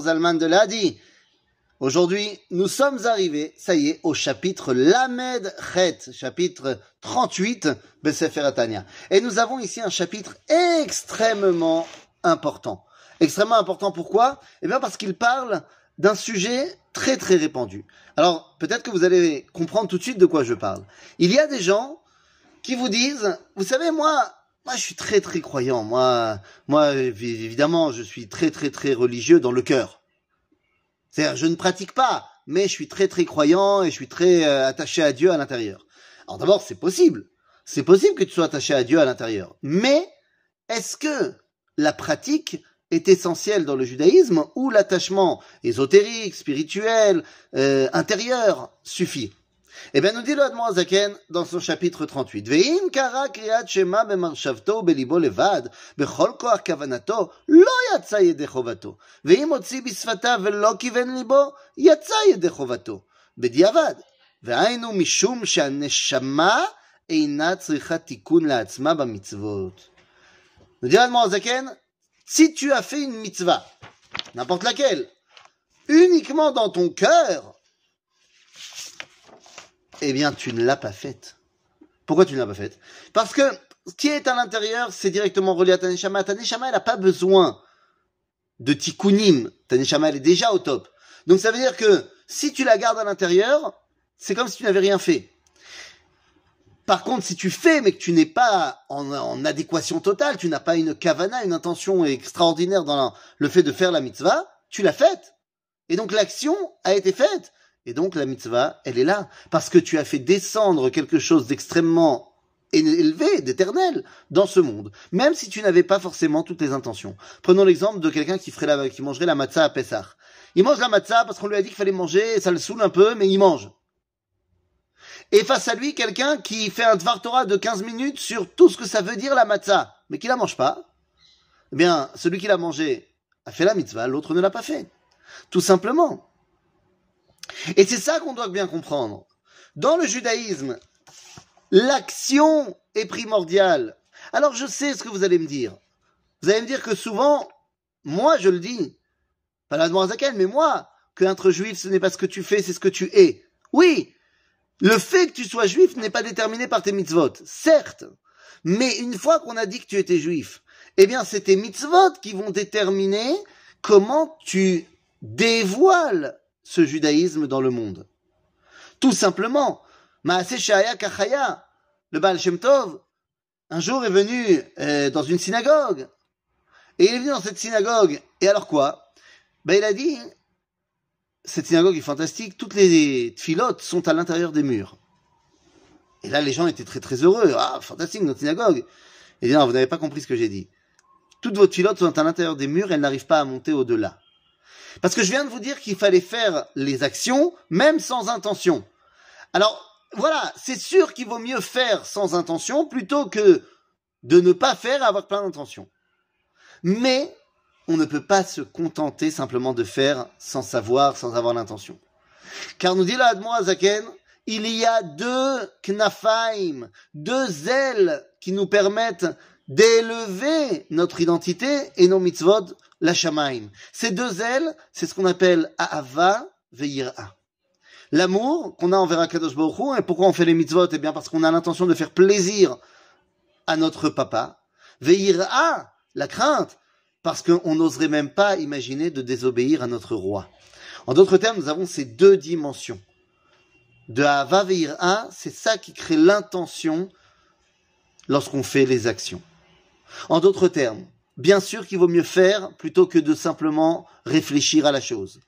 Zalman de l'Adi. Aujourd'hui, nous sommes arrivés, ça y est, au chapitre Lamed Chet, chapitre 38 Besefer Atania. Et nous avons ici un chapitre extrêmement important. Extrêmement important pourquoi? Eh bien parce qu'il parle d'un sujet très très répandu. Alors, peut-être que vous allez comprendre tout de suite de quoi je parle. Il y a des gens qui vous disent, vous savez, moi, moi, je suis très très croyant. Moi, moi, évidemment, je suis très très très religieux dans le cœur. C'est-à-dire, je ne pratique pas, mais je suis très très croyant et je suis très euh, attaché à Dieu à l'intérieur. Alors d'abord, c'est possible. C'est possible que tu sois attaché à Dieu à l'intérieur. Mais est-ce que la pratique est essentielle dans le judaïsme ou l'attachement ésotérique, spirituel, euh, intérieur suffit? eh bien, nous dit le Admon Zaken dans son chapitre 38. Ve'im kara kriyat shema bemarshavto belibo levad, bechol koach kavanato, lo yatsa yede chovato. Ve'im otzi bisfata ve'lo kiven libo, yatsa yede chovato. בדיעבד. והיינו משום שהנשמה אינה צריכה תיקון לעצמה במצוות. nous dit l'Admon Zaken, si tu as fait une mitzvah, n'importe laquelle, uniquement dans ton cœur, eh bien, tu ne l'as pas faite. Pourquoi tu ne l'as pas faite? Parce que ce qui est à l'intérieur, c'est directement relié à Taneshama. Taneshama, elle n'a pas besoin de tikkunim. Taneshama, elle est déjà au top. Donc ça veut dire que si tu la gardes à l'intérieur, c'est comme si tu n'avais rien fait. Par contre, si tu fais, mais que tu n'es pas en, adéquation totale, tu n'as pas une kavana, une intention extraordinaire dans le fait de faire la mitzvah, tu l'as faite. Et donc l'action a été faite. Et donc la mitzvah, elle est là, parce que tu as fait descendre quelque chose d'extrêmement élevé, d'éternel, dans ce monde, même si tu n'avais pas forcément toutes les intentions. Prenons l'exemple de quelqu'un qui ferait la, qui mangerait la matzah à Pessah. Il mange la matzah parce qu'on lui a dit qu'il fallait manger, ça le saoule un peu, mais il mange. Et face à lui, quelqu'un qui fait un Dvar Torah de 15 minutes sur tout ce que ça veut dire la matzah, mais qui la mange pas, eh bien, celui qui l'a mangé a fait la mitzvah, l'autre ne l'a pas fait. Tout simplement. Et c'est ça qu'on doit bien comprendre. Dans le judaïsme, l'action est primordiale. Alors je sais ce que vous allez me dire. Vous allez me dire que souvent, moi je le dis, pas la Zaken, mais moi, qu'être juif, ce n'est pas ce que tu fais, c'est ce que tu es. Oui, le fait que tu sois juif n'est pas déterminé par tes mitzvot, certes. Mais une fois qu'on a dit que tu étais juif, eh bien c'est tes mitzvot qui vont déterminer comment tu dévoiles ce judaïsme dans le monde. Tout simplement, Maase Shaya Kachaya, le Baal Shem Tov, un jour est venu euh, dans une synagogue. Et il est venu dans cette synagogue. Et alors quoi? Ben, Il a dit, cette synagogue est fantastique, toutes les filotes sont à l'intérieur des murs. Et là, les gens étaient très très heureux. Ah, fantastique, notre synagogue. Il dit, non, vous n'avez pas compris ce que j'ai dit. Toutes vos filotes sont à l'intérieur des murs, elles n'arrivent pas à monter au-delà. Parce que je viens de vous dire qu'il fallait faire les actions même sans intention. Alors, voilà, c'est sûr qu'il vaut mieux faire sans intention plutôt que de ne pas faire et avoir plein d'intentions. Mais on ne peut pas se contenter simplement de faire sans savoir, sans avoir l'intention. Car nous dit là Zaken, il y a deux knafaim, deux ailes qui nous permettent d'élever notre identité et nos mitzvot la shamaim. Ces deux ailes, c'est ce qu'on appelle Ahava ve'yir'a. L'amour qu'on a envers Kadosh Baruch et pourquoi on fait les mitzvot? Eh bien parce qu'on a l'intention de faire plaisir à notre papa. Ve'yir'a, la crainte, parce qu'on n'oserait même pas imaginer de désobéir à notre roi. En d'autres termes, nous avons ces deux dimensions. De Ahava ve'yir'a, c'est ça qui crée l'intention lorsqu'on fait les actions. En d'autres termes, Bien sûr qu'il vaut mieux faire plutôt que de simplement réfléchir à la chose.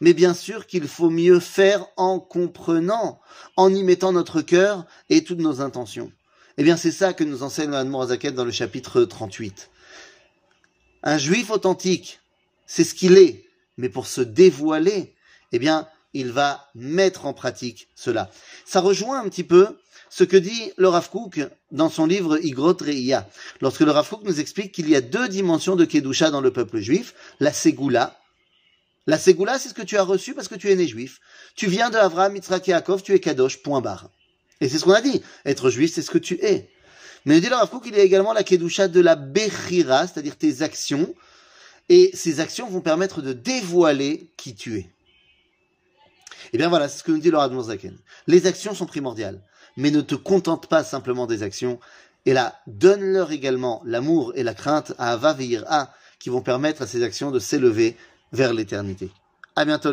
Mais bien sûr qu'il faut mieux faire en comprenant, en y mettant notre cœur et toutes nos intentions. Eh bien, c'est ça que nous enseigne Anne Morazaket dans le chapitre 38. Un juif authentique, c'est ce qu'il est. Mais pour se dévoiler, eh bien, il va mettre en pratique cela. Ça rejoint un petit peu ce que dit le Rav Kook dans son livre Igrot Reia, lorsque le Rav Kook nous explique qu'il y a deux dimensions de Kedusha dans le peuple juif, la Ségoula. La Ségoula, c'est ce que tu as reçu parce que tu es né juif. Tu viens de Avraham, Yitzhak Yaakov, tu es Kadosh, point barre. Et c'est ce qu'on a dit. Être juif, c'est ce que tu es. Mais il dit le Rav Kook, il y a également la Kedusha de la Bechira, c'est-à-dire tes actions. Et ces actions vont permettre de dévoiler qui tu es. Et bien voilà, c'est ce que nous dit le Radon Zaken. Les actions sont primordiales, mais ne te contente pas simplement des actions. Et là, donne-leur également l'amour et la crainte à Ava A qui vont permettre à ces actions de s'élever vers l'éternité. À bientôt.